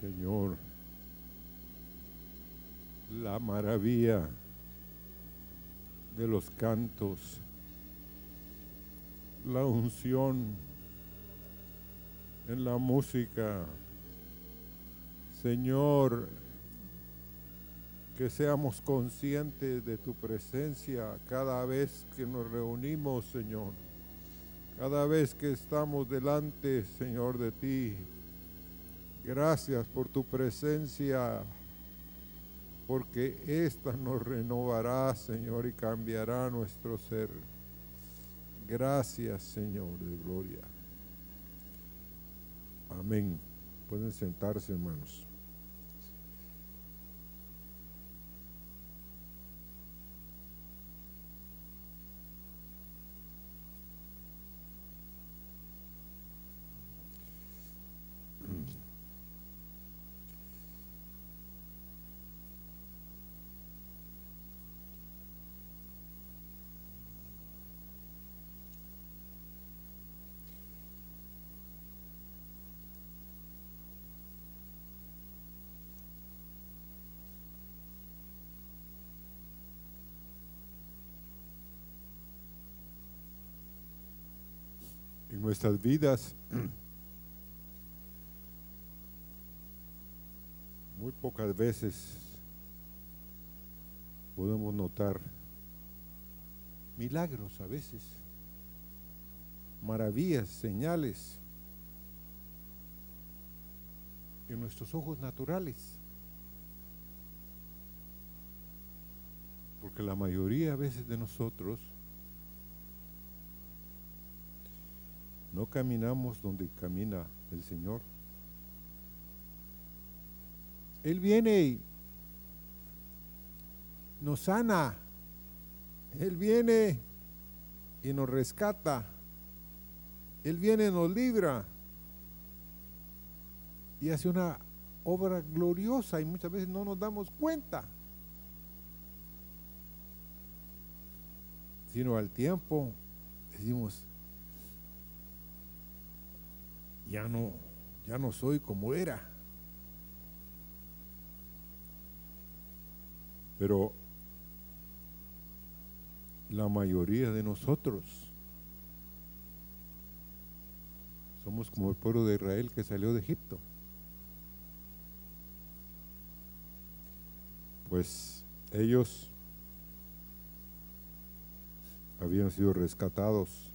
Señor, la maravilla de los cantos, la unción en la música. Señor, que seamos conscientes de tu presencia cada vez que nos reunimos, Señor. Cada vez que estamos delante, Señor, de ti. Gracias por tu presencia, porque esta nos renovará, Señor, y cambiará nuestro ser. Gracias, Señor de gloria. Amén. Pueden sentarse, hermanos. En nuestras vidas, muy pocas veces podemos notar milagros a veces, maravillas, señales en nuestros ojos naturales. Porque la mayoría a veces de nosotros no caminamos donde camina el Señor. Él viene y nos sana. Él viene y nos rescata. Él viene y nos libra. Y hace una obra gloriosa y muchas veces no nos damos cuenta. Sino al tiempo decimos, ya no, ya no soy como era. Pero la mayoría de nosotros somos como el pueblo de Israel que salió de Egipto. Pues ellos habían sido rescatados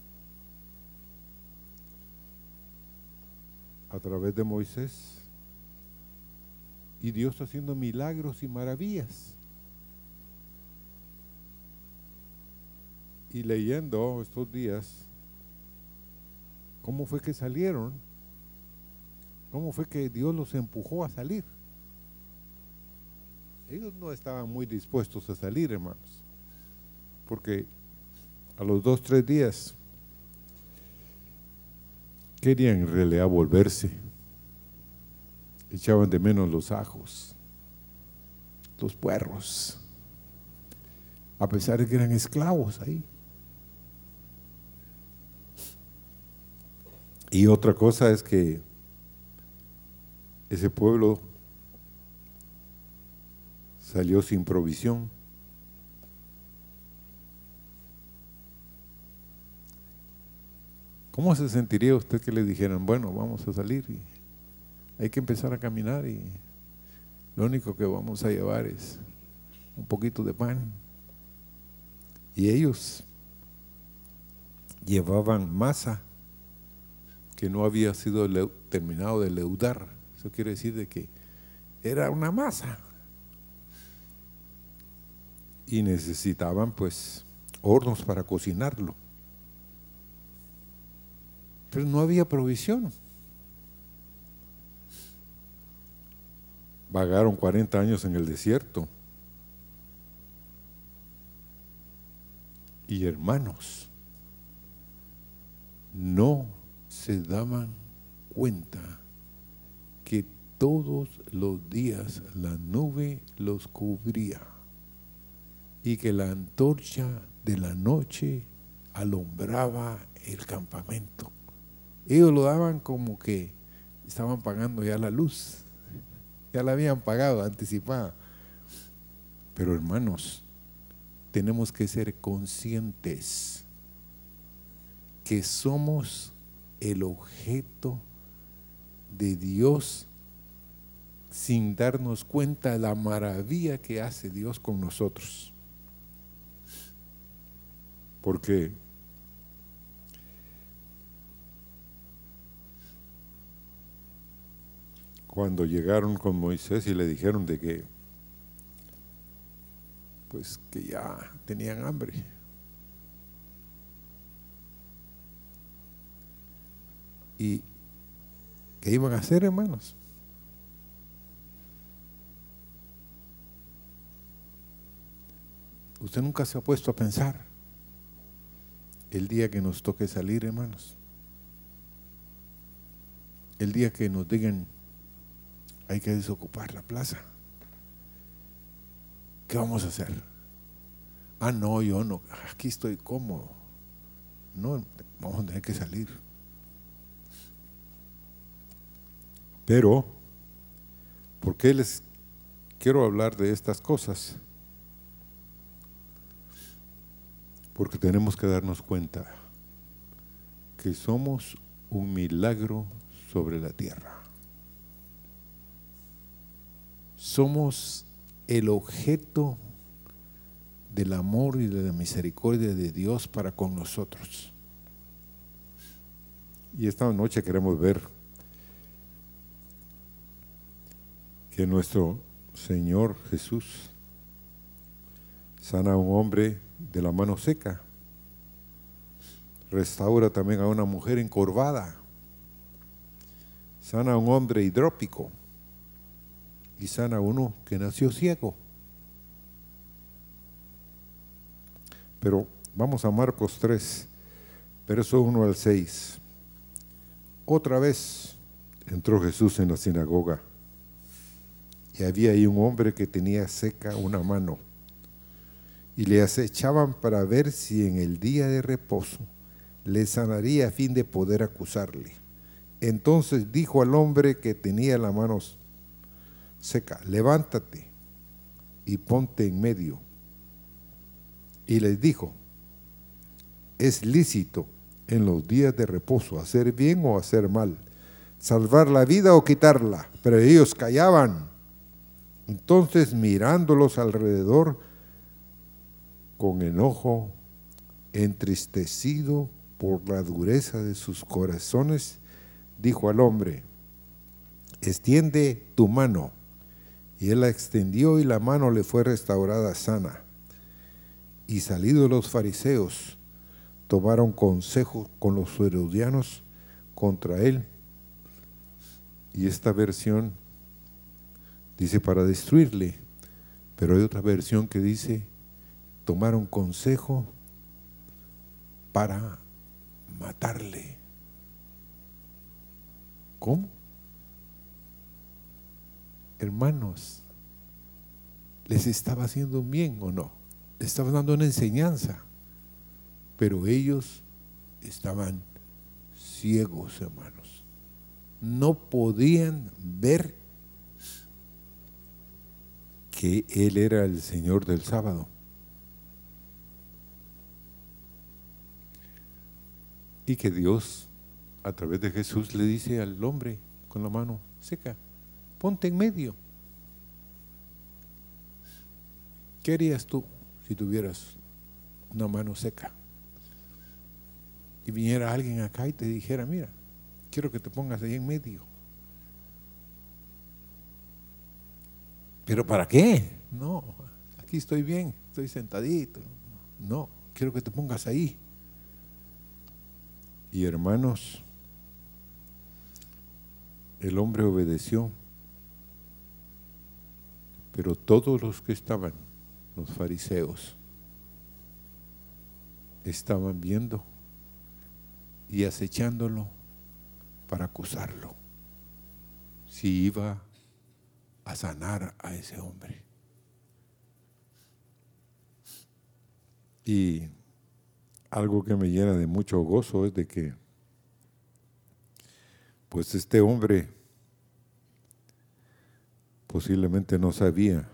a través de Moisés y Dios haciendo milagros y maravillas. Y leyendo estos días, ¿cómo fue que salieron? ¿Cómo fue que Dios los empujó a salir? Ellos no estaban muy dispuestos a salir, hermanos, porque a los dos, tres días querían en realidad volverse. Echaban de menos los ajos, los puerros, a pesar de que eran esclavos ahí. Y otra cosa es que ese pueblo salió sin provisión. ¿Cómo se sentiría usted que le dijeran, bueno, vamos a salir y hay que empezar a caminar y lo único que vamos a llevar es un poquito de pan? Y ellos llevaban masa que no había sido terminado de leudar. Eso quiere decir de que era una masa. Y necesitaban pues hornos para cocinarlo pero no había provisión. Vagaron 40 años en el desierto. Y hermanos, no se daban cuenta que todos los días la nube los cubría y que la antorcha de la noche alumbraba el campamento ellos lo daban como que estaban pagando ya la luz. ya la habían pagado anticipada. Pero hermanos, tenemos que ser conscientes que somos el objeto de Dios sin darnos cuenta la maravilla que hace Dios con nosotros. Porque cuando llegaron con Moisés y le dijeron de que pues que ya tenían hambre. ¿Y qué iban a hacer, hermanos? Usted nunca se ha puesto a pensar el día que nos toque salir, hermanos. El día que nos digan, hay que desocupar la plaza. ¿Qué vamos a hacer? Ah, no, yo no, aquí estoy cómodo. No, vamos a tener que salir. Pero, ¿por qué les quiero hablar de estas cosas? Porque tenemos que darnos cuenta que somos un milagro sobre la tierra. Somos el objeto del amor y de la misericordia de Dios para con nosotros. Y esta noche queremos ver que nuestro Señor Jesús sana a un hombre de la mano seca. Restaura también a una mujer encorvada. Sana a un hombre hidrópico. Y sana uno que nació ciego. Pero vamos a Marcos 3, verso 1 al 6. Otra vez entró Jesús en la sinagoga y había ahí un hombre que tenía seca una mano y le acechaban para ver si en el día de reposo le sanaría a fin de poder acusarle. Entonces dijo al hombre que tenía la mano seca, levántate y ponte en medio. Y les dijo, es lícito en los días de reposo hacer bien o hacer mal, salvar la vida o quitarla. Pero ellos callaban. Entonces mirándolos alrededor, con enojo, entristecido por la dureza de sus corazones, dijo al hombre, extiende tu mano. Y él la extendió y la mano le fue restaurada sana. Y salidos los fariseos, tomaron consejo con los herodianos contra él. Y esta versión dice para destruirle, pero hay otra versión que dice tomaron consejo para matarle. ¿Cómo? Hermanos, ¿les estaba haciendo bien o no? Les estaba dando una enseñanza, pero ellos estaban ciegos, hermanos. No podían ver que Él era el Señor del sábado. Y que Dios, a través de Jesús, le dice al hombre con la mano seca, ponte en medio. ¿Qué harías tú si tuvieras una mano seca? Y viniera alguien acá y te dijera, mira, quiero que te pongas ahí en medio. ¿Pero para qué? No, aquí estoy bien, estoy sentadito. No, quiero que te pongas ahí. Y hermanos, el hombre obedeció, pero todos los que estaban, los fariseos, estaban viendo y acechándolo para acusarlo, si iba a sanar a ese hombre. Y algo que me llena de mucho gozo es de que, pues este hombre, posiblemente no sabía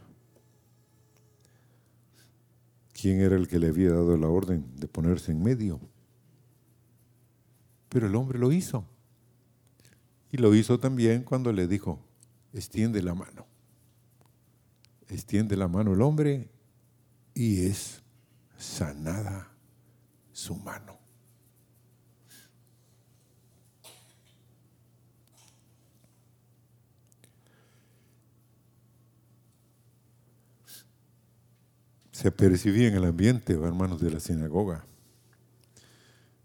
quién era el que le había dado la orden de ponerse en medio. Pero el hombre lo hizo. Y lo hizo también cuando le dijo, extiende la mano. Extiende la mano el hombre y es sanada su mano. Se percibía en el ambiente, hermanos de la sinagoga,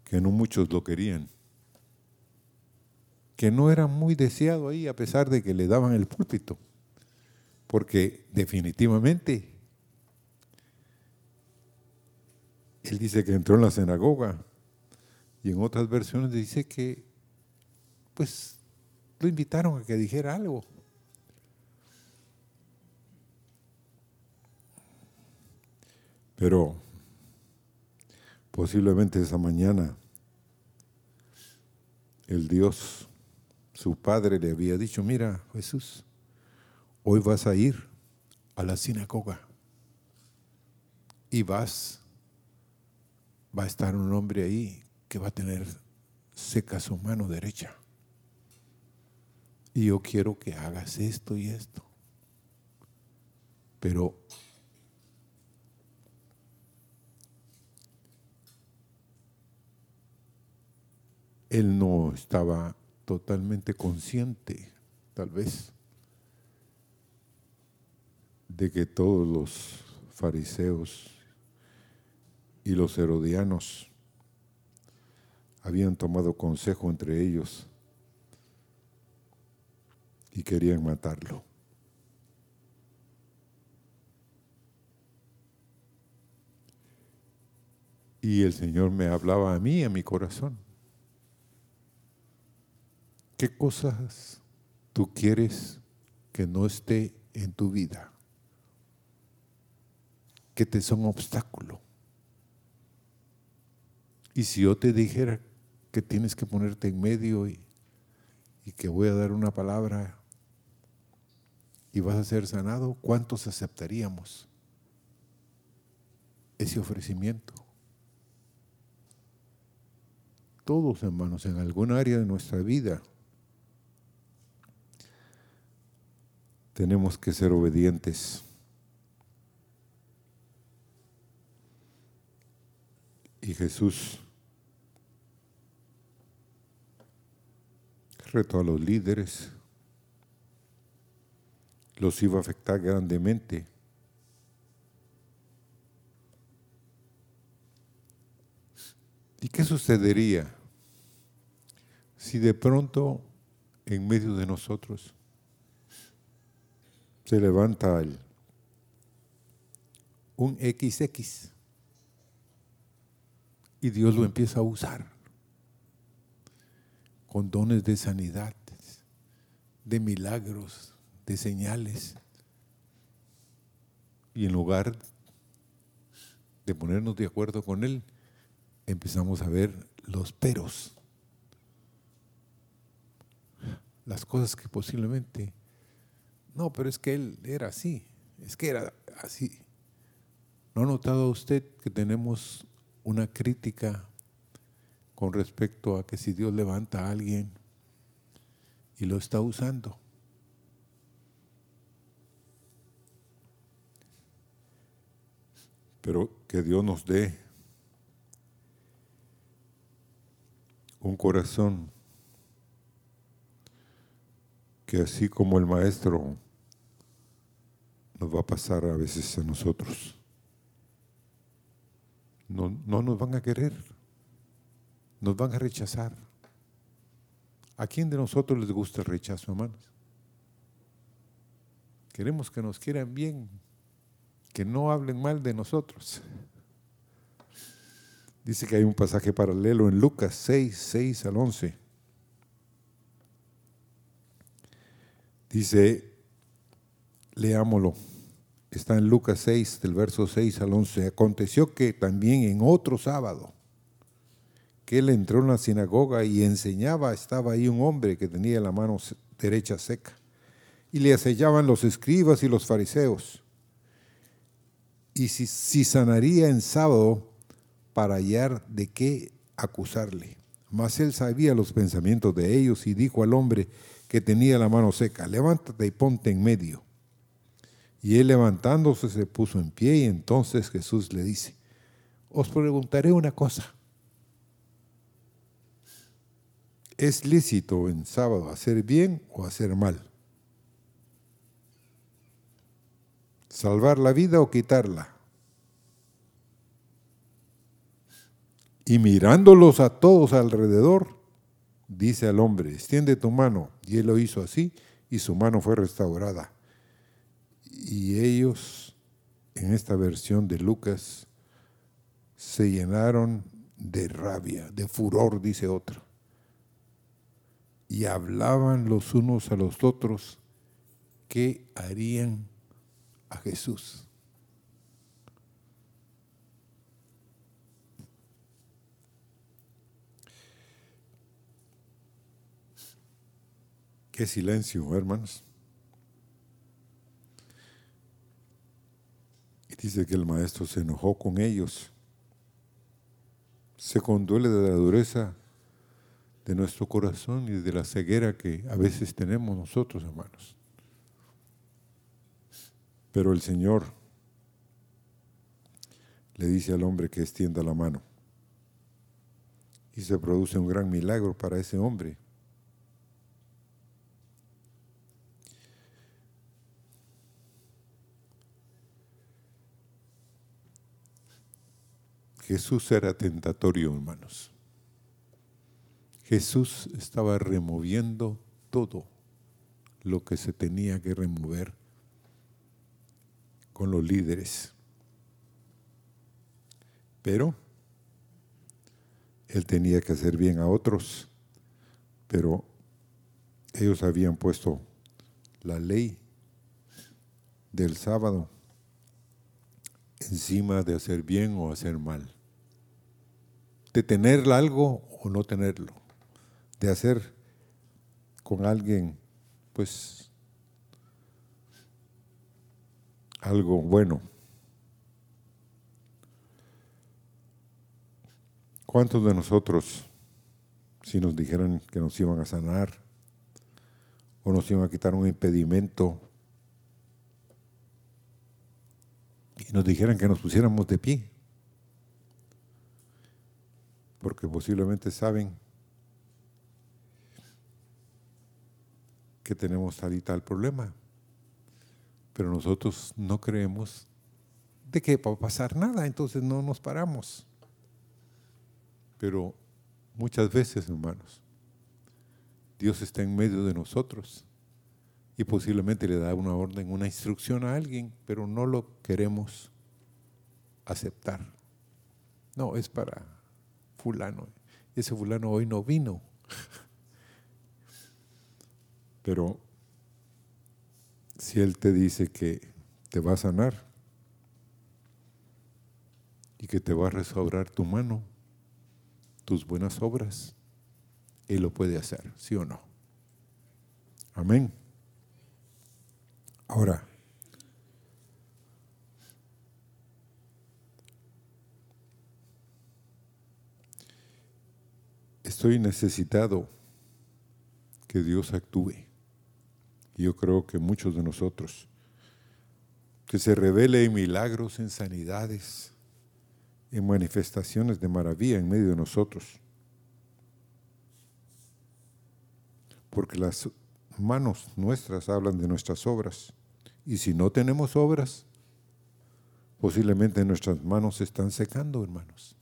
que no muchos lo querían, que no era muy deseado ahí a pesar de que le daban el púlpito, porque definitivamente él dice que entró en la sinagoga y en otras versiones dice que pues lo invitaron a que dijera algo. Pero posiblemente esa mañana el Dios, su Padre, le había dicho, mira Jesús, hoy vas a ir a la sinagoga y vas, va a estar un hombre ahí que va a tener seca su mano derecha. Y yo quiero que hagas esto y esto. Pero él no estaba totalmente consciente, tal vez, de que todos los fariseos y los herodianos habían tomado consejo entre ellos y querían matarlo. Y el Señor me hablaba a mí, a mi corazón. ¿Qué cosas tú quieres que no esté en tu vida? Que te son obstáculo. Y si yo te dijera que tienes que ponerte en medio y, que voy a dar una palabra y vas a ser sanado, ¿cuántos aceptaríamos ese ofrecimiento? Todos, hermanos, en algún área de nuestra vida tenemos que ser obedientes. Y Jesús retó a los líderes, los iba a afectar grandemente. ¿Y qué sucedería si de pronto en medio de nosotros se levanta un XX y Dios lo empieza a usar con dones de sanidad, de milagros, de señales. Y en lugar de ponernos de acuerdo con Él, empezamos a ver los peros, las cosas que posiblemente no, pero es que él era así, es que era así. ¿No ha notado usted que tenemos una crítica con respecto a que si Dios levanta a alguien y lo está usando? Pero que Dios nos dé un corazón que así como el maestro nos va a pasar a veces a nosotros. No, no nos van a querer, nos van a rechazar. ¿A quién de nosotros les gusta el rechazo, hermanos? Queremos que nos quieran bien, que no hablen mal de nosotros. Dice que hay un pasaje paralelo en Lucas 6, 6 al 11. Dice, leámoslo. Está en Lucas 6, del verso 6 al 11. Aconteció que también en otro sábado, que él entró en la sinagoga y enseñaba, estaba ahí un hombre que tenía la mano derecha seca. y le acellaban los escribas y los fariseos. Y si, si sanaría en sábado para hallar de qué acusarle. Mas él sabía los pensamientos de ellos y dijo al hombre que tenía la mano seca, levántate y ponte en medio. Y él levantándose se puso en pie y entonces Jesús le dice, os preguntaré una cosa. ¿Es lícito en sábado hacer bien o hacer mal? ¿Salvar la vida o quitarla? Y mirándolos a todos alrededor, dice al hombre, extiende tu mano. Y él lo hizo así y su mano fue restaurada. Y ellos, en esta versión de Lucas, se llenaron de rabia, de furor, dice otro. Y hablaban los unos a los otros qué harían a Jesús. Qué silencio, hermanos. Dice que el maestro se enojó con ellos. Se conduele de la dureza de nuestro corazón y de la ceguera que a veces tenemos nosotros, hermanos. Pero el Señor le dice al hombre que extienda la mano. Y se produce un gran milagro para ese hombre. Jesús era tentatorio, hermanos. Jesús estaba removiendo todo lo que se tenía que remover con los líderes. Pero él tenía que hacer bien a otros, pero ellos habían puesto la ley del sábado encima de hacer bien o hacer mal de tener algo o no tenerlo, de hacer con alguien, pues, algo bueno. ¿Cuántos de nosotros, si nos dijeran que nos iban a sanar o nos iban a quitar un impedimento y nos dijeran que nos pusiéramos de pie? Porque posiblemente saben que tenemos tal y tal problema, pero nosotros no creemos de que va a pasar nada, entonces no nos paramos. Pero muchas veces, hermanos, Dios está en medio de nosotros y posiblemente le da una orden, una instrucción a alguien, pero no lo queremos aceptar. No, es para fulano. Ese fulano hoy no vino. Pero si Él te dice que te va a sanar y que te va a restaurar tu mano, tus buenas obras, Él lo puede hacer, ¿sí o no? Amén. Ahora, estoy necesitado que Dios actúe. Yo creo que muchos de nosotros, que se revele en milagros, en sanidades, en manifestaciones de maravilla en medio de nosotros. Porque las manos nuestras hablan de nuestras obras. Y si no tenemos obras, posiblemente nuestras manos se están secando, hermanos.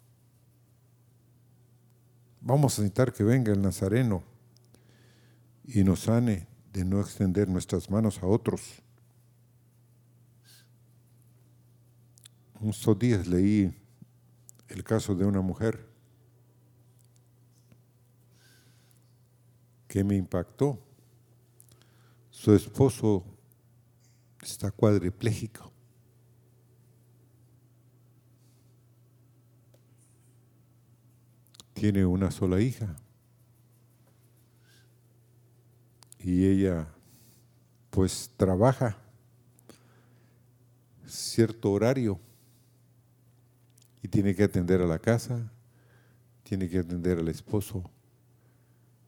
Vamos a necesitar que venga el Nazareno y nos sane de no extender nuestras manos a otros. Estos días leí el caso de una mujer que me impactó. Su esposo está cuadripléjico. Tiene una sola hija. Y ella pues trabaja cierto horario y tiene que atender a la casa, tiene que atender al esposo,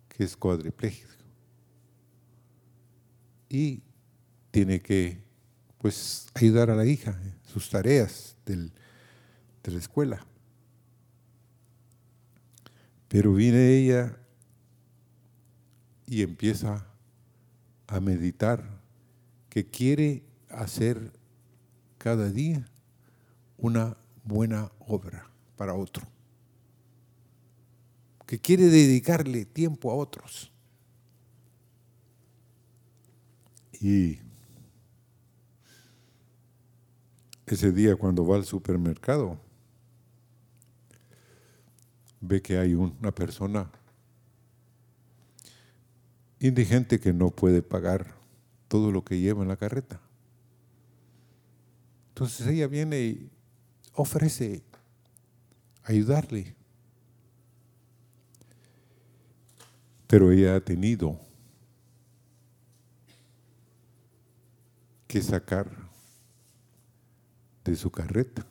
que es cuadripléjico, y tiene que pues ayudar a la hija en sus tareas de la escuela. Pero viene ella y empieza a meditar que quiere hacer cada día una buena obra para otro, que quiere dedicarle tiempo a otros. Y ese día cuando va al supermercado, ve que hay una persona indigente que no puede pagar todo lo que lleva en la carreta. Entonces ella viene y ofrece ayudarle. Pero ella ha tenido que sacar de su carreta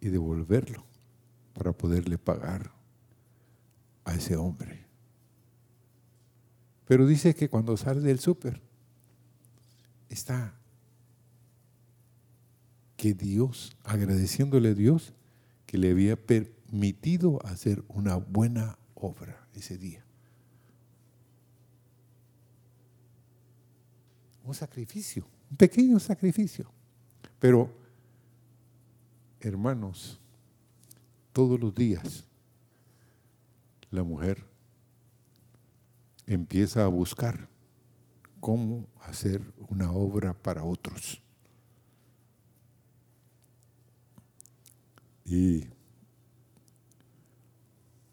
y devolverlo para poderle pagar a ese hombre. Pero dice que cuando sale del súper está que Dios, agradeciéndole a Dios, que le había permitido hacer una buena obra ese día. Un sacrificio, un pequeño sacrificio. Pero, hermanos, todos los días la mujer empieza a buscar cómo hacer una obra para otros. Y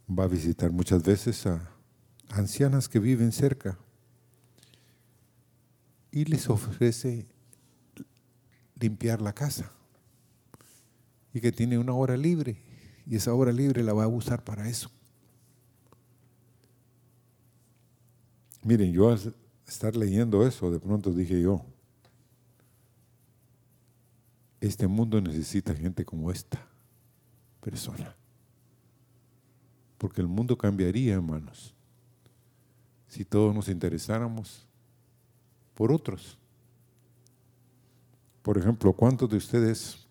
va a visitar muchas veces a ancianas que viven cerca y les ofrece limpiar la casa y que tiene una hora libre y esa hora libre la va a usar para eso. Miren, yo al estar leyendo eso, de pronto dije yo, este mundo necesita gente como esta persona. Porque el mundo cambiaría, hermanos, si todos nos interesáramos por otros. Por ejemplo, ¿cuántos de ustedes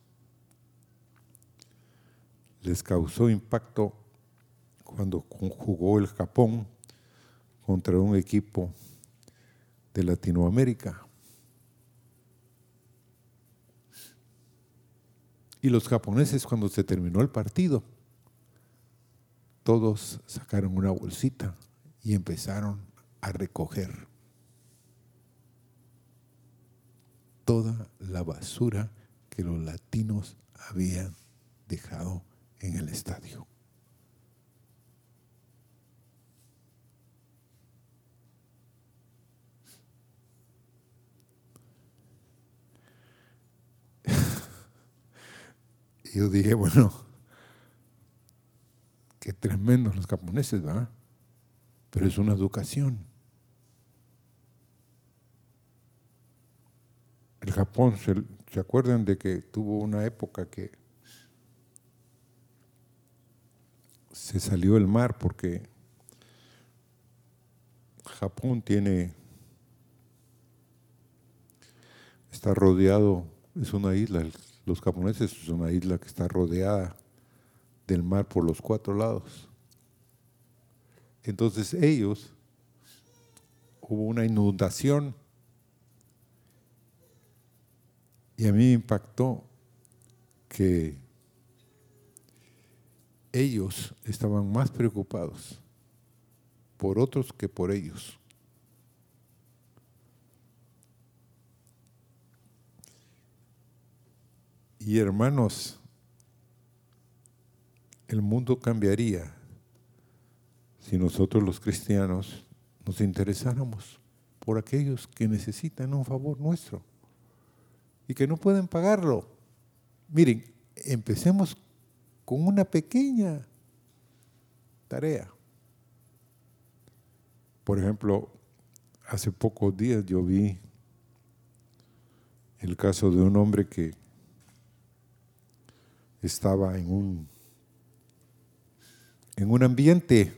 les causó impacto cuando jugó el Japón contra un equipo de Latinoamérica? Y los japoneses cuando se terminó el partido, todos sacaron una bolsita y empezaron a recoger toda la basura que los latinos habían dejado en el estadio. Yo dije, bueno, qué tremendos los japoneses, ¿verdad? Pero es una educación. El Japón, ¿se, ¿se acuerdan de que tuvo una época que se salió el mar porque Japón tiene, está rodeado, es una isla, los japoneses es una isla que está rodeada del mar por los cuatro lados. Entonces ellos, hubo una inundación y a mí me impactó que ellos estaban más preocupados por otros que por ellos. Y hermanos, el mundo cambiaría si nosotros los cristianos nos interesáramos por aquellos que necesitan un favor nuestro y que no pueden pagarlo. Miren, empecemos con una pequeña tarea. Por ejemplo, hace pocos días yo vi el caso de un hombre que estaba en un, en un ambiente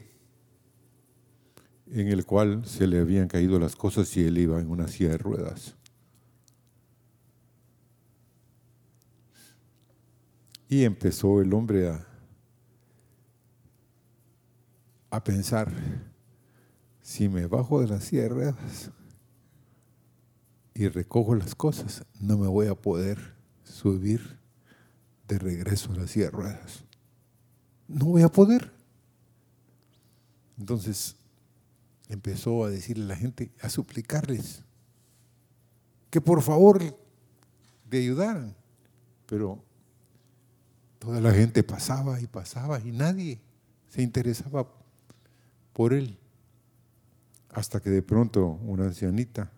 en el cual se le habían caído las cosas y él iba en una silla de ruedas. Y empezó el hombre a, a pensar, si me bajo de las silla de ruedas y recojo las cosas, no me voy a poder subir de regreso a las silla de ruedas. No voy a poder. Entonces, empezó a decirle a la gente, a suplicarles, que por favor le ayudaran. Pero toda la gente pasaba y pasaba y nadie se interesaba por él. Hasta que de pronto una ancianita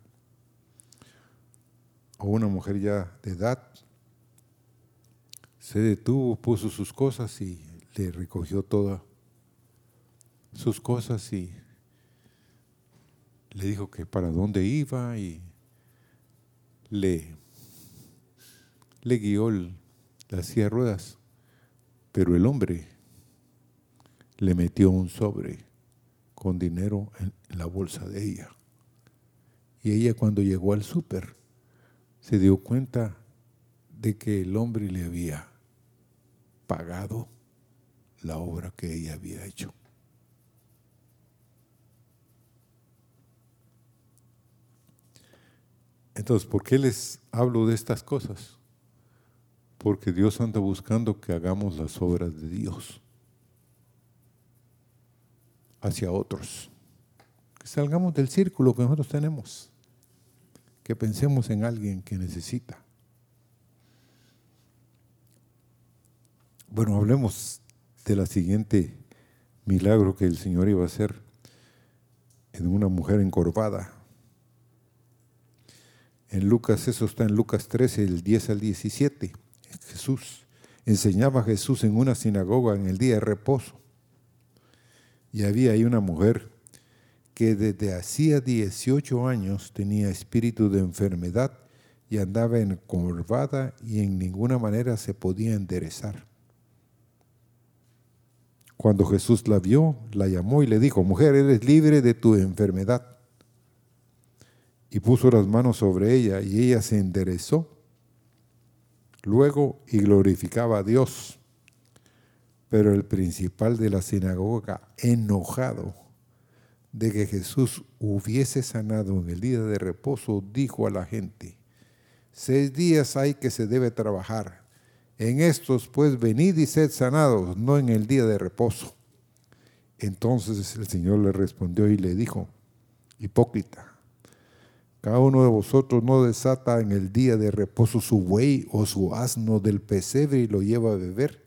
o una mujer ya de edad se detuvo, puso sus cosas y le recogió todas sus cosas y le dijo que para dónde iba y le, le guió las silla ruedas, pero el hombre le metió un sobre con dinero en, la bolsa de ella. Y ella cuando llegó al súper se dio cuenta de que el hombre le había pagado la obra que ella había hecho. Entonces, ¿por qué les hablo de estas cosas? Porque Dios anda buscando que hagamos las obras de Dios hacia otros. Que salgamos del círculo que nosotros tenemos. Que pensemos en alguien que necesita. Bueno, hablemos de la siguiente milagro que el Señor iba a hacer en una mujer encorvada. En Lucas, eso está en Lucas 13, el 10 al 17. Jesús enseñaba a Jesús en una sinagoga en el día de reposo. Y había ahí una mujer que desde hacía 18 años tenía espíritu de enfermedad y andaba encorvada y en ninguna manera se podía enderezar. Cuando Jesús la vio, la llamó y le dijo, mujer, eres libre de tu enfermedad y puso las manos sobre ella y ella se enderezó luego y glorificaba a Dios. Pero el principal de la sinagoga, enojado de que Jesús hubiese sanado en el día de reposo, dijo a la gente, seis días hay que se debe trabajar. En estos pues venid y sed sanados, no en el día de reposo. Entonces el Señor le respondió y le dijo, hipócrita, cada uno de vosotros no desata en el día de reposo su buey o su asno del pesebre y lo lleva a beber.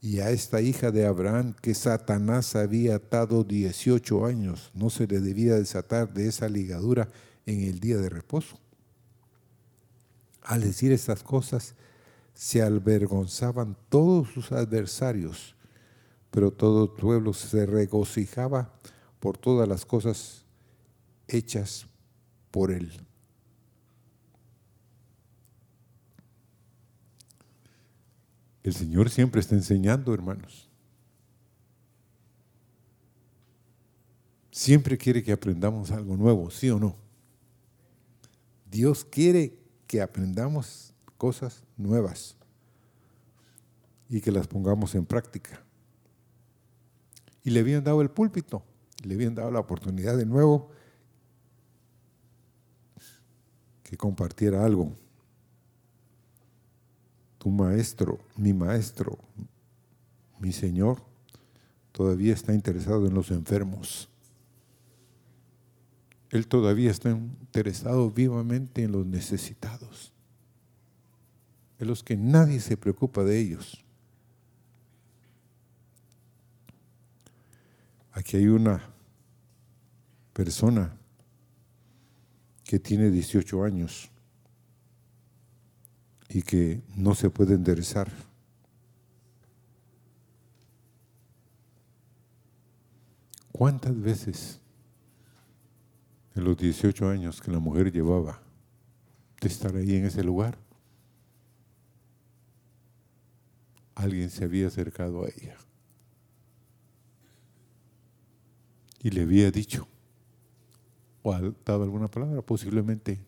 Y a esta hija de Abraham que Satanás había atado 18 años, no se le debía desatar de esa ligadura en el día de reposo. Al decir estas cosas, se avergonzaban todos sus adversarios, pero todo el pueblo se regocijaba por todas las cosas hechas por Él. El Señor siempre está enseñando, hermanos. Siempre quiere que aprendamos algo nuevo, ¿sí o no? Dios quiere que aprendamos cosas nuevas y que las pongamos en práctica. Y le habían dado el púlpito, le habían dado la oportunidad de nuevo compartiera algo. Tu maestro, mi maestro, mi Señor, todavía está interesado en los enfermos. Él todavía está interesado vivamente en los necesitados, en los que nadie se preocupa de ellos. Aquí hay una persona que tiene 18 años y que no se puede enderezar. ¿Cuántas veces en los 18 años que la mujer llevaba de estar ahí en ese lugar, alguien se había acercado a ella y le había dicho, o ha dado alguna palabra, posiblemente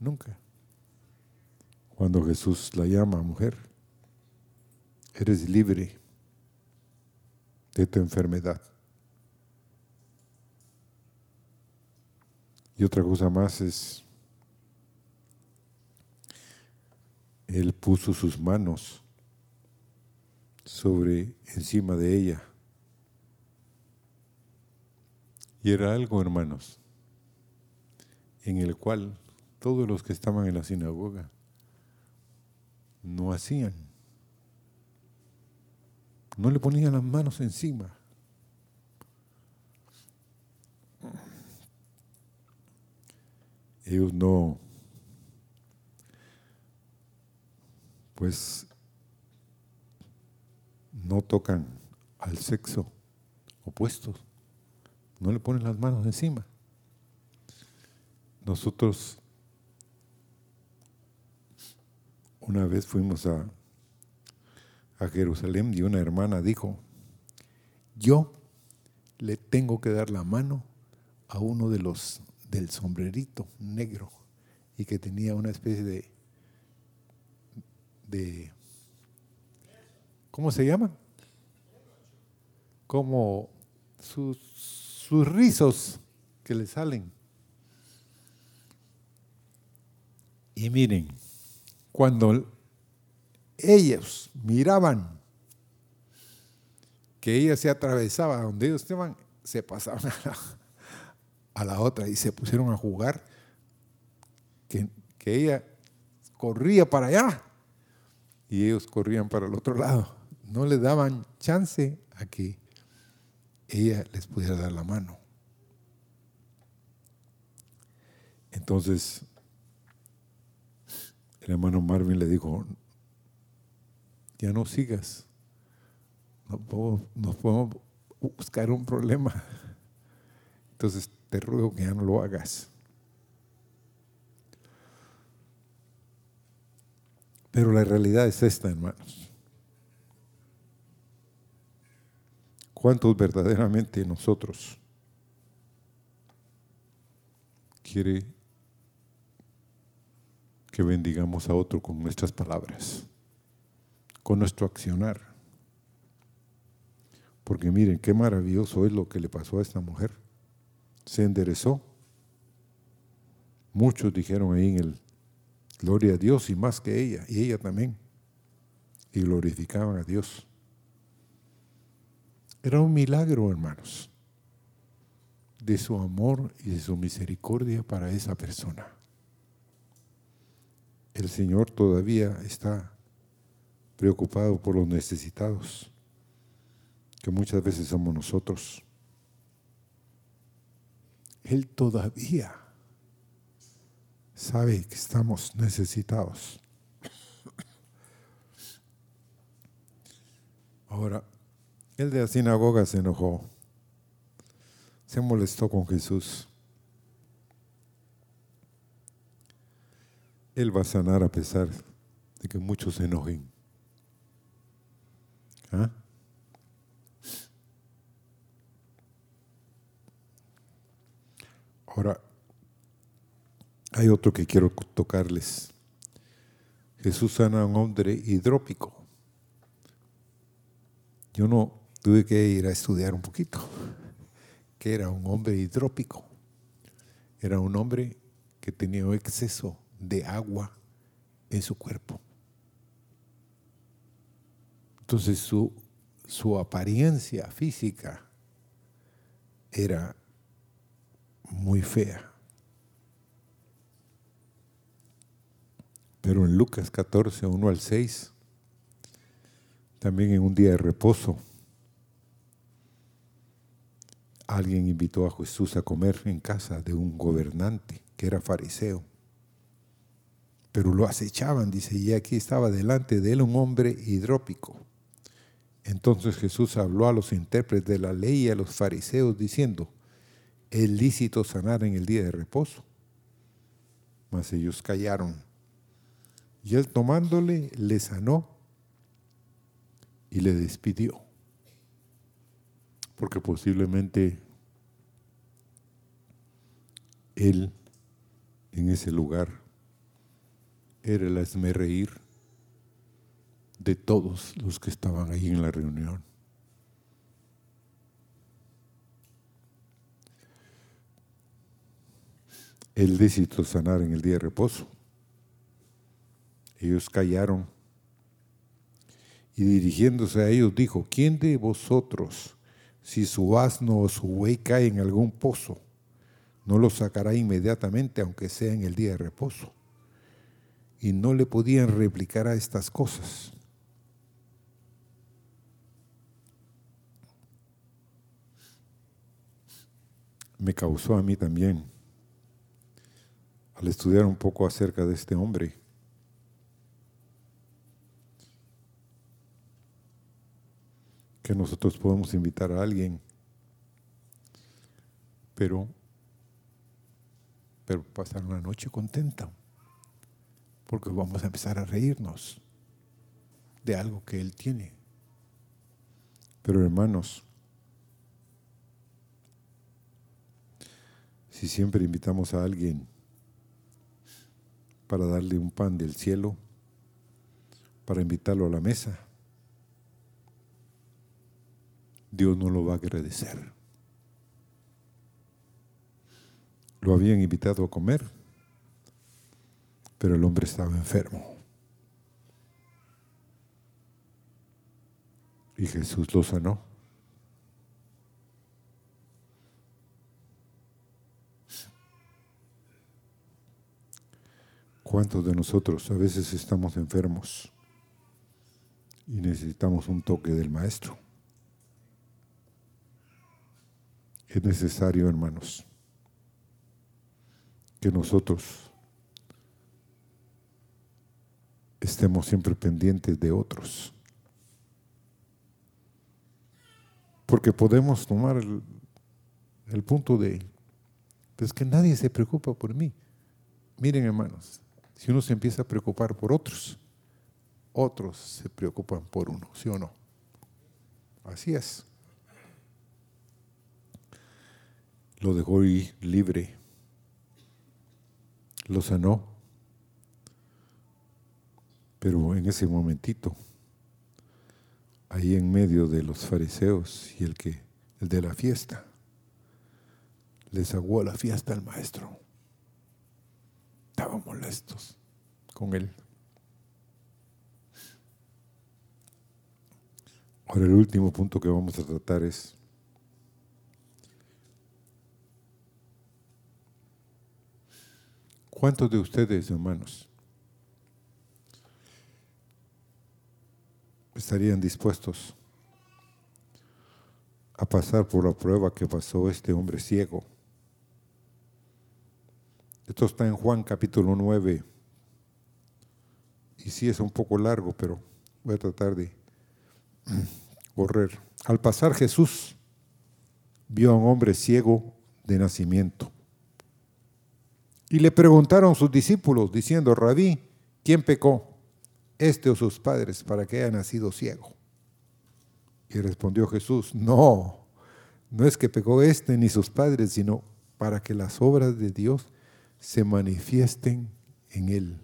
nunca. Cuando Jesús la llama mujer, eres libre de tu enfermedad. Y otra cosa más es, Él puso sus manos sobre encima de ella. Y era algo, hermanos, en el cual todos los que estaban en la sinagoga no hacían. No le ponían las manos encima. Ellos no, pues, no tocan al sexo opuesto. No le ponen las manos encima. Nosotros una vez fuimos a, a Jerusalén y una hermana dijo, yo le tengo que dar la mano a uno de los del sombrerito negro y que tenía una especie de, de ¿cómo se llama? Como sus, sus rizos que le salen. Y miren, cuando ellos miraban que ella se atravesaba donde ellos estaban, se pasaban a la, otra y se pusieron a jugar, que, que ella corría para allá y ellos corrían para el otro lado. No le daban chance a que ella les pudiera dar la mano. Entonces, el hermano Marvin le dijo, ya no sigas, nos podemos, buscar un problema. Entonces te ruego que ya no lo hagas. Pero la realidad es esta, hermanos. ¿Cuántos verdaderamente nosotros quiere que bendigamos a otro con nuestras palabras, con nuestro accionar. Porque miren, qué maravilloso es lo que le pasó a esta mujer. Se enderezó. Muchos dijeron ahí en el gloria a Dios y más que ella, y ella también. Y glorificaban a Dios. Era un milagro, hermanos, de su amor y de su misericordia para esa persona el Señor todavía está preocupado por los necesitados, que muchas veces somos nosotros. Él todavía sabe que estamos necesitados. Ahora, el de la sinagoga se enojó, se molestó con Jesús. Él va a sanar a pesar de que muchos se enojen. ¿Ah? Ahora, hay otro que quiero tocarles. Jesús sana a un hombre hidrópico. Yo no tuve que ir a estudiar un poquito, que era un hombre hidrópico. Era un hombre que tenía exceso de agua en su cuerpo. Entonces su, su apariencia física era muy fea. Pero en Lucas 14, 1 al 6, también en un día de reposo, alguien invitó a Jesús a comer en casa de un gobernante que era fariseo pero lo acechaban, dice, y aquí estaba delante de él un hombre hidrópico. Entonces Jesús habló a los intérpretes de la ley y a los fariseos diciendo, es lícito sanar en el día de reposo. Mas ellos callaron. Y él tomándole, le sanó y le despidió. Porque posiblemente él en ese lugar era el reír de todos los que estaban ahí en la reunión. Él decidió sanar en el día de reposo. Ellos callaron y dirigiéndose a ellos dijo, ¿quién de vosotros, si su asno o su buey cae en algún pozo, no lo sacará inmediatamente, aunque sea en el día de reposo? Y no le podían replicar a estas cosas. Me causó a mí también, al estudiar un poco acerca de este hombre, que nosotros podemos invitar a alguien, pero, pero pasar una noche contenta, porque vamos a empezar a reírnos de algo que Él tiene. Pero hermanos, si siempre invitamos a alguien para darle un pan del cielo, para invitarlo a la mesa, Dios no lo va a agradecer. Lo habían invitado a comer, pero el hombre estaba enfermo. Y Jesús lo sanó. ¿Cuántos de nosotros a veces estamos enfermos y necesitamos un toque del Maestro? Es necesario, hermanos, que nosotros estemos siempre pendientes de otros. Porque podemos tomar el, punto de, pues que nadie se preocupa por mí. Miren, hermanos, si uno se empieza a preocupar por otros, otros se preocupan por uno, ¿sí o no? Así es. lo dejó libre, lo sanó, pero en ese momentito, ahí en medio de los fariseos y el que, el de la fiesta, les aguó la fiesta al maestro. Estaban molestos con él. Ahora el último punto que vamos a tratar es ¿Cuántos de ustedes, hermanos, estarían dispuestos a pasar por la prueba que pasó este hombre ciego? Esto está en Juan capítulo 9. Y sí es un poco largo, pero voy a tratar de correr. Al pasar Jesús vio a un hombre ciego de nacimiento y le preguntaron sus discípulos, diciendo, Rabí, ¿quién pecó? ¿Este o sus padres para que haya nacido ciego? Y respondió Jesús, no, no es que pecó este ni sus padres, sino para que las obras de Dios se manifiesten en él.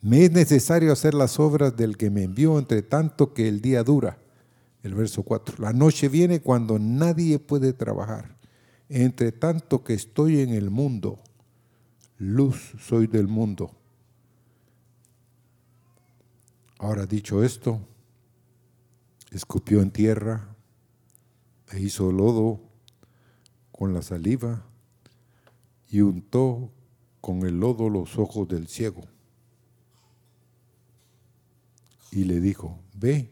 Me es necesario hacer las obras del que me envió entre tanto que el día dura. El verso 4. La noche viene cuando nadie puede trabajar. Entre tanto que estoy en el mundo, luz soy del mundo. Ahora dicho esto, escupió en tierra e hizo lodo con la saliva y untó con el lodo los ojos del ciego. Y le dijo, ve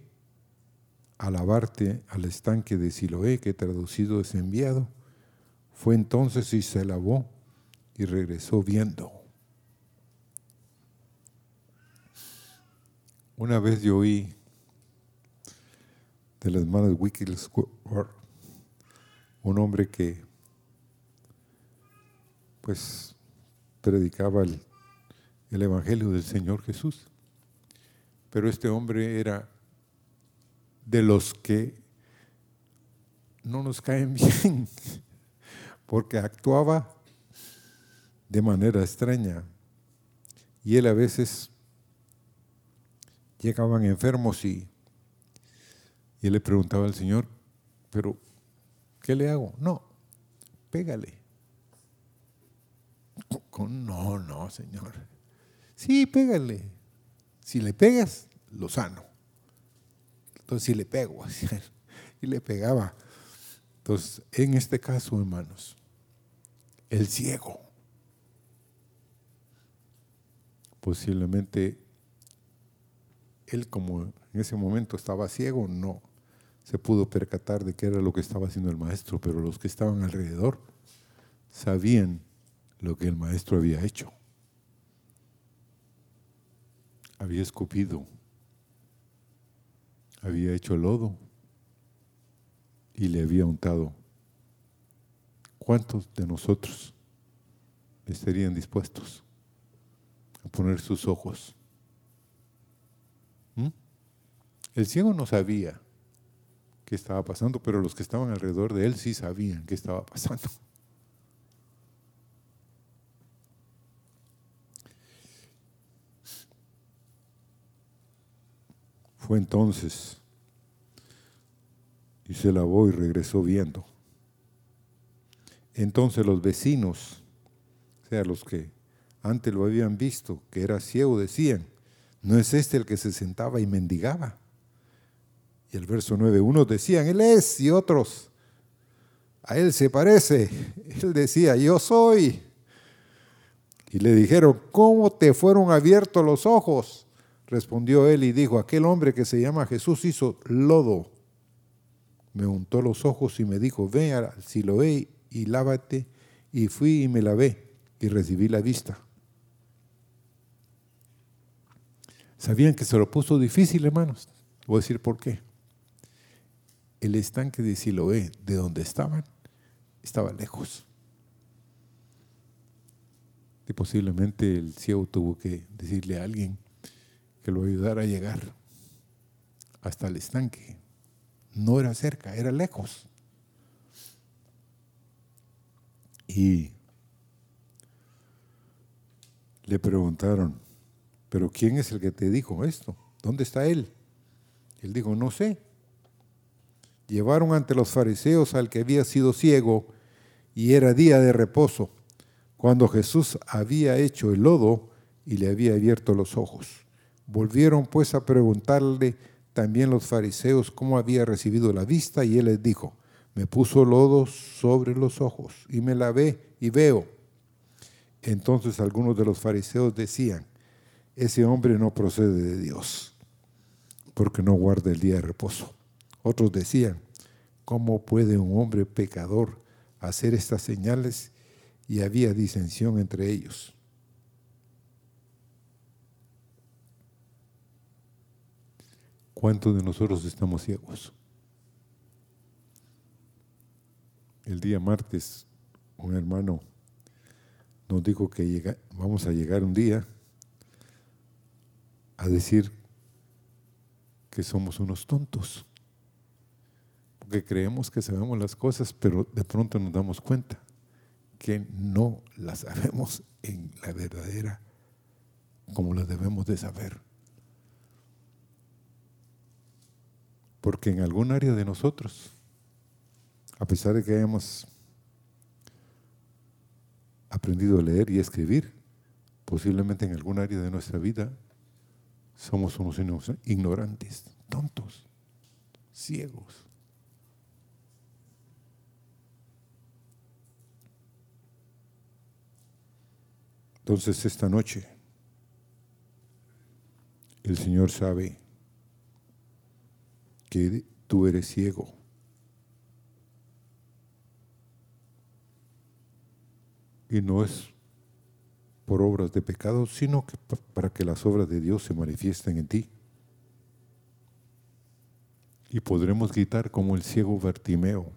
a lavarte al estanque de Siloé, que traducido es enviado fue entonces y se lavó y regresó viendo. Una vez yo oí de las manos Wikileaks un hombre que pues predicaba el Evangelio del Señor Jesús. Pero este hombre era de los que no nos caen bien, porque actuaba de manera extraña. Y él a veces llegaban enfermos y, él le preguntaba al Señor, pero ¿qué le hago? No, pégale. No, no, Señor. Sí, pégale. Si le pegas, lo sano. Entonces, si le pego, y le pegaba. Entonces, en este caso, hermanos, el ciego, posiblemente él como en ese momento estaba ciego, no se pudo percatar de qué era lo que estaba haciendo el maestro, pero los que estaban alrededor sabían lo que el maestro había hecho. Había escupido, había hecho lodo y le había untado. ¿Cuántos de nosotros estarían dispuestos a poner sus ojos? El ciego no sabía qué estaba pasando, pero los que estaban alrededor de él sí sabían qué estaba pasando. Fue entonces y se lavó y regresó viendo. Entonces los vecinos, o sea, los que antes lo habían visto, que era ciego, decían, ¿no es este el que se sentaba y mendigaba? Y el verso 9, unos decían, Él es, y otros, a Él se parece. Él decía, yo soy. Y le dijeron, ¿cómo te fueron abiertos los ojos? Respondió él y dijo, aquel hombre que se llama Jesús hizo lodo, me untó los ojos y me dijo, ven al Siloé y lávate. Y fui y me lavé y recibí la vista. ¿Sabían que se lo puso difícil, hermanos? Voy a decir por qué. El estanque de Siloé, de donde estaban, estaba lejos. Y posiblemente el ciego tuvo que decirle a alguien, que lo ayudara a llegar hasta el estanque. No era cerca, era lejos. Y le preguntaron, pero ¿quién es el que te dijo esto? ¿Dónde está él? Él dijo, no sé. Llevaron ante los fariseos al que había sido ciego y era día de reposo, cuando Jesús había hecho el lodo y le había abierto los ojos. Volvieron pues a preguntarle también los fariseos cómo había recibido la vista y él les dijo, me puso lodo sobre los ojos y me lavé y veo. Entonces algunos de los fariseos decían, ese hombre no procede de Dios, porque no guarda el día de reposo. Otros decían, ¿cómo puede un hombre pecador hacer estas señales? Y había disensión entre ellos. ¿Cuántos de nosotros estamos ciegos? El día martes, un hermano nos dijo que vamos a llegar un día a decir que somos unos tontos, porque creemos que sabemos las cosas, pero de pronto nos damos cuenta que no las sabemos en la verdadera como las debemos de saber. Porque en algún área de nosotros, a pesar de que hayamos aprendido a leer y escribir, posiblemente en algún área de nuestra vida somos unos ignorantes, tontos, ciegos. Entonces esta noche el Señor sabe que tú eres ciego. Y no es por obras de pecado, sino que para que las obras de Dios se manifiesten en ti. Y podremos gritar como el ciego Bartimeo,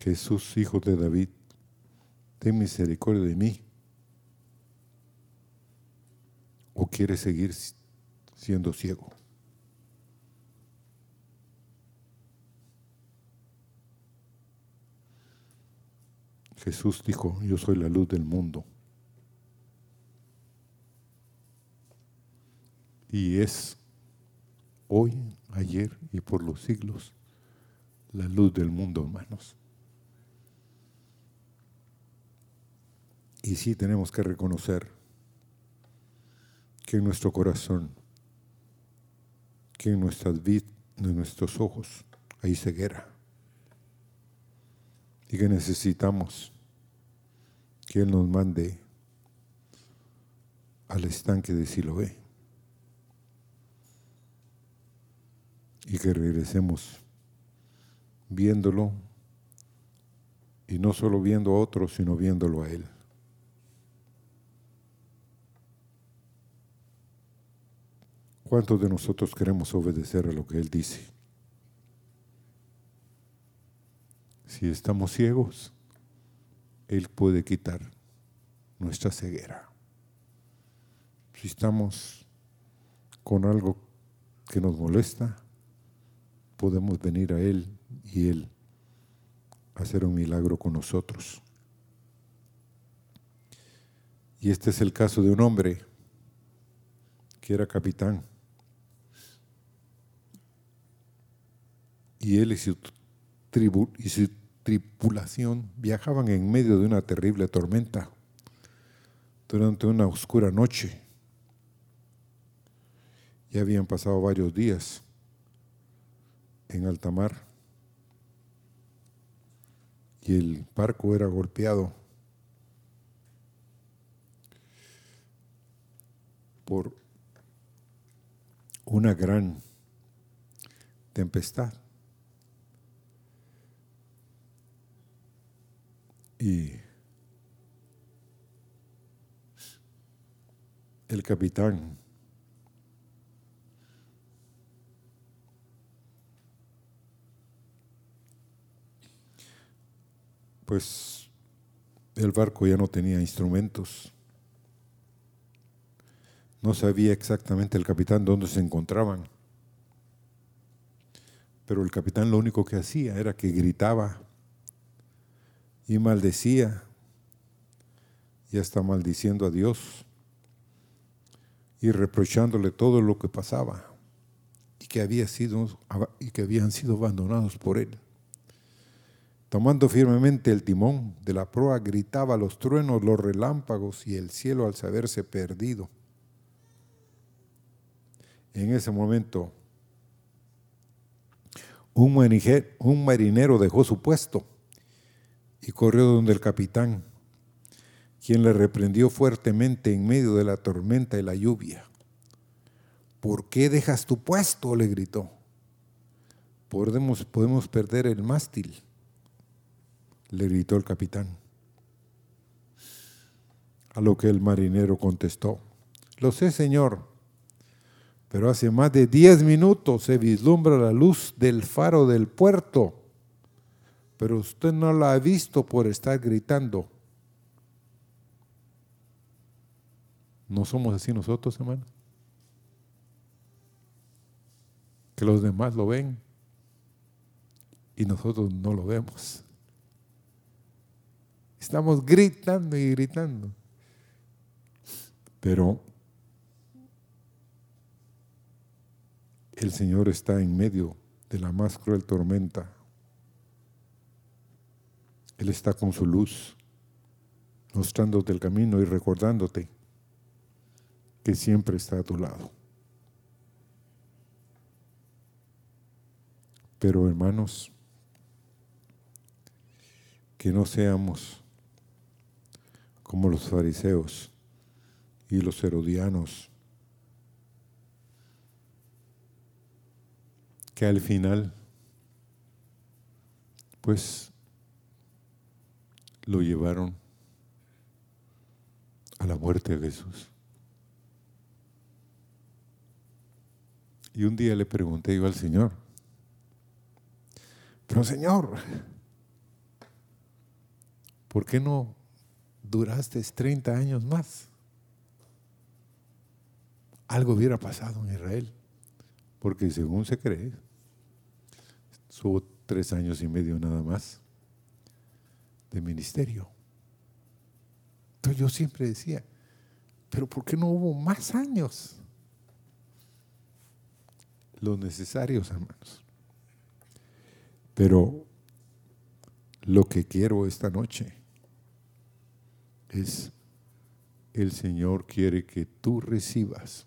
Jesús, hijo de David, ten misericordia de mí. ¿O quieres seguir siendo ciego? Jesús dijo, yo soy la luz del mundo. Y es hoy, ayer y por los siglos la luz del mundo, hermanos. Y sí tenemos que reconocer que en nuestro corazón, que en nuestras vidas, en nuestros ojos, hay ceguera. Y que necesitamos que Él nos mande al estanque de Siloé. Y que regresemos viéndolo, y no solo viendo a otros, sino viéndolo a Él. ¿Cuántos de nosotros queremos obedecer a lo que Él dice? Si estamos ciegos, Él puede quitar nuestra ceguera. Si estamos con algo que nos molesta, podemos venir a Él y Él hacer un milagro con nosotros. Y este es el caso de un hombre que era capitán y él y su, y su tripulación viajaban en medio de una terrible tormenta durante una oscura noche. Ya habían pasado varios días en alta mar y el barco era golpeado por una gran tempestad. Y el capitán pues el barco ya no tenía instrumentos. No sabía exactamente el capitán dónde se encontraban. Pero el capitán lo único que hacía era que gritaba y maldecía y hasta maldiciendo a Dios y reprochándole todo lo que pasaba y que había sido y que habían sido abandonados por él. Tomando firmemente el timón de la proa, gritaba los truenos, los relámpagos y el cielo al saberse perdido. En ese momento, un marinero dejó su puesto y corrió donde el capitán, quien le reprendió fuertemente en medio de la tormenta y la lluvia. ¿Por qué dejas tu puesto? le gritó. Podemos, podemos perder el mástil, le gritó el capitán. A lo que el marinero contestó, lo sé, señor, pero hace más de diez minutos se vislumbra la luz del faro del puerto pero usted no la ha visto por estar gritando. ¿No somos así nosotros, hermano? Que los demás lo ven y nosotros no lo vemos. Estamos gritando y gritando. Pero el Señor está en medio de la más cruel tormenta él está con su luz, mostrándote el camino y recordándote que siempre está a tu lado. Pero hermanos, que no seamos como los fariseos y los herodianos, que al final, pues lo llevaron a la muerte de Jesús. Y un día le pregunté yo al Señor, pero Señor, ¿por qué no duraste 30 años más? Algo hubiera pasado en Israel, porque según se cree, subo tres años y medio nada más de ministerio. Entonces yo siempre decía, pero ¿por qué no hubo más años? Los necesarios, hermanos. Pero lo que quiero esta noche es, el Señor quiere que tú recibas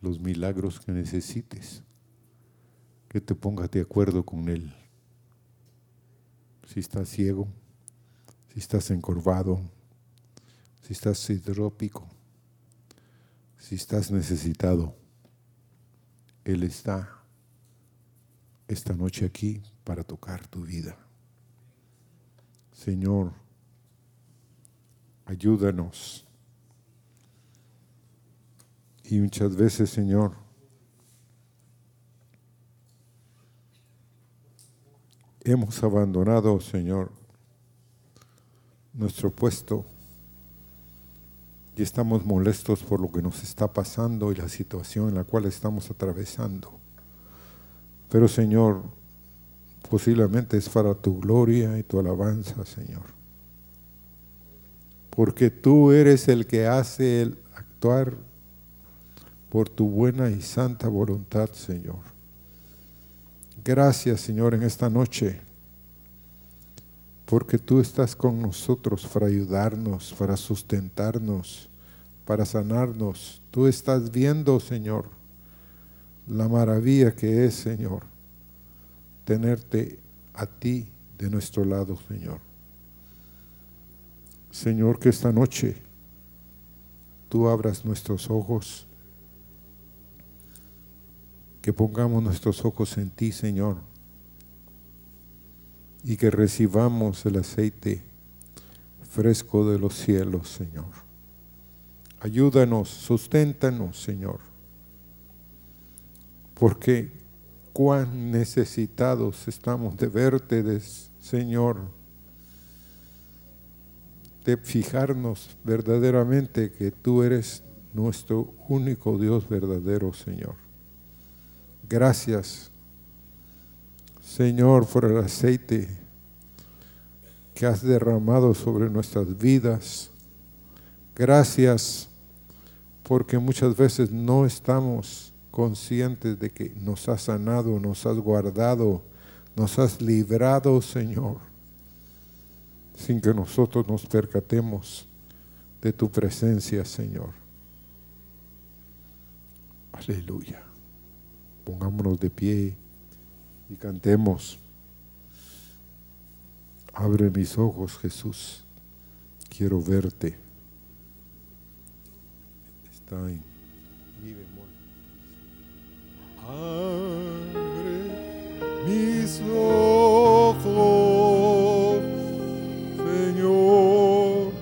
los milagros que necesites, que te pongas de acuerdo con Él. Si estás ciego, si estás encorvado, si estás hidrópico, si estás necesitado, Él está esta noche aquí para tocar tu vida. Señor, ayúdanos. Y muchas veces, Señor, hemos abandonado, Señor, nuestro puesto y estamos molestos por lo que nos está pasando y la situación en la cual estamos atravesando. Pero Señor, posiblemente es para tu gloria y tu alabanza, Señor. Porque tú eres el que hace el actuar por tu buena y santa voluntad, Señor. Gracias, Señor, en esta noche porque tú estás con nosotros para ayudarnos, para sustentarnos, para sanarnos. Tú estás viendo, Señor, la maravilla que es, Señor, tenerte a ti de nuestro lado, Señor. Señor, que esta noche tú abras nuestros ojos, que pongamos nuestros ojos en ti, Señor y que recibamos el aceite fresco de los cielos, Señor. Ayúdanos, susténtanos, Señor, porque cuán necesitados estamos de verte, Señor, de fijarnos verdaderamente que tú eres nuestro único Dios verdadero, Señor. Gracias Señor, por el aceite que has derramado sobre nuestras vidas. Gracias porque muchas veces no estamos conscientes de que nos has sanado, nos has guardado, nos has librado, Señor, sin que nosotros nos percatemos de tu presencia, Señor. Aleluya. Pongámonos de pie y cantemos. Abre mis ojos, Jesús. Quiero verte. Está en mi bemol. Abre mis ojos, Señor.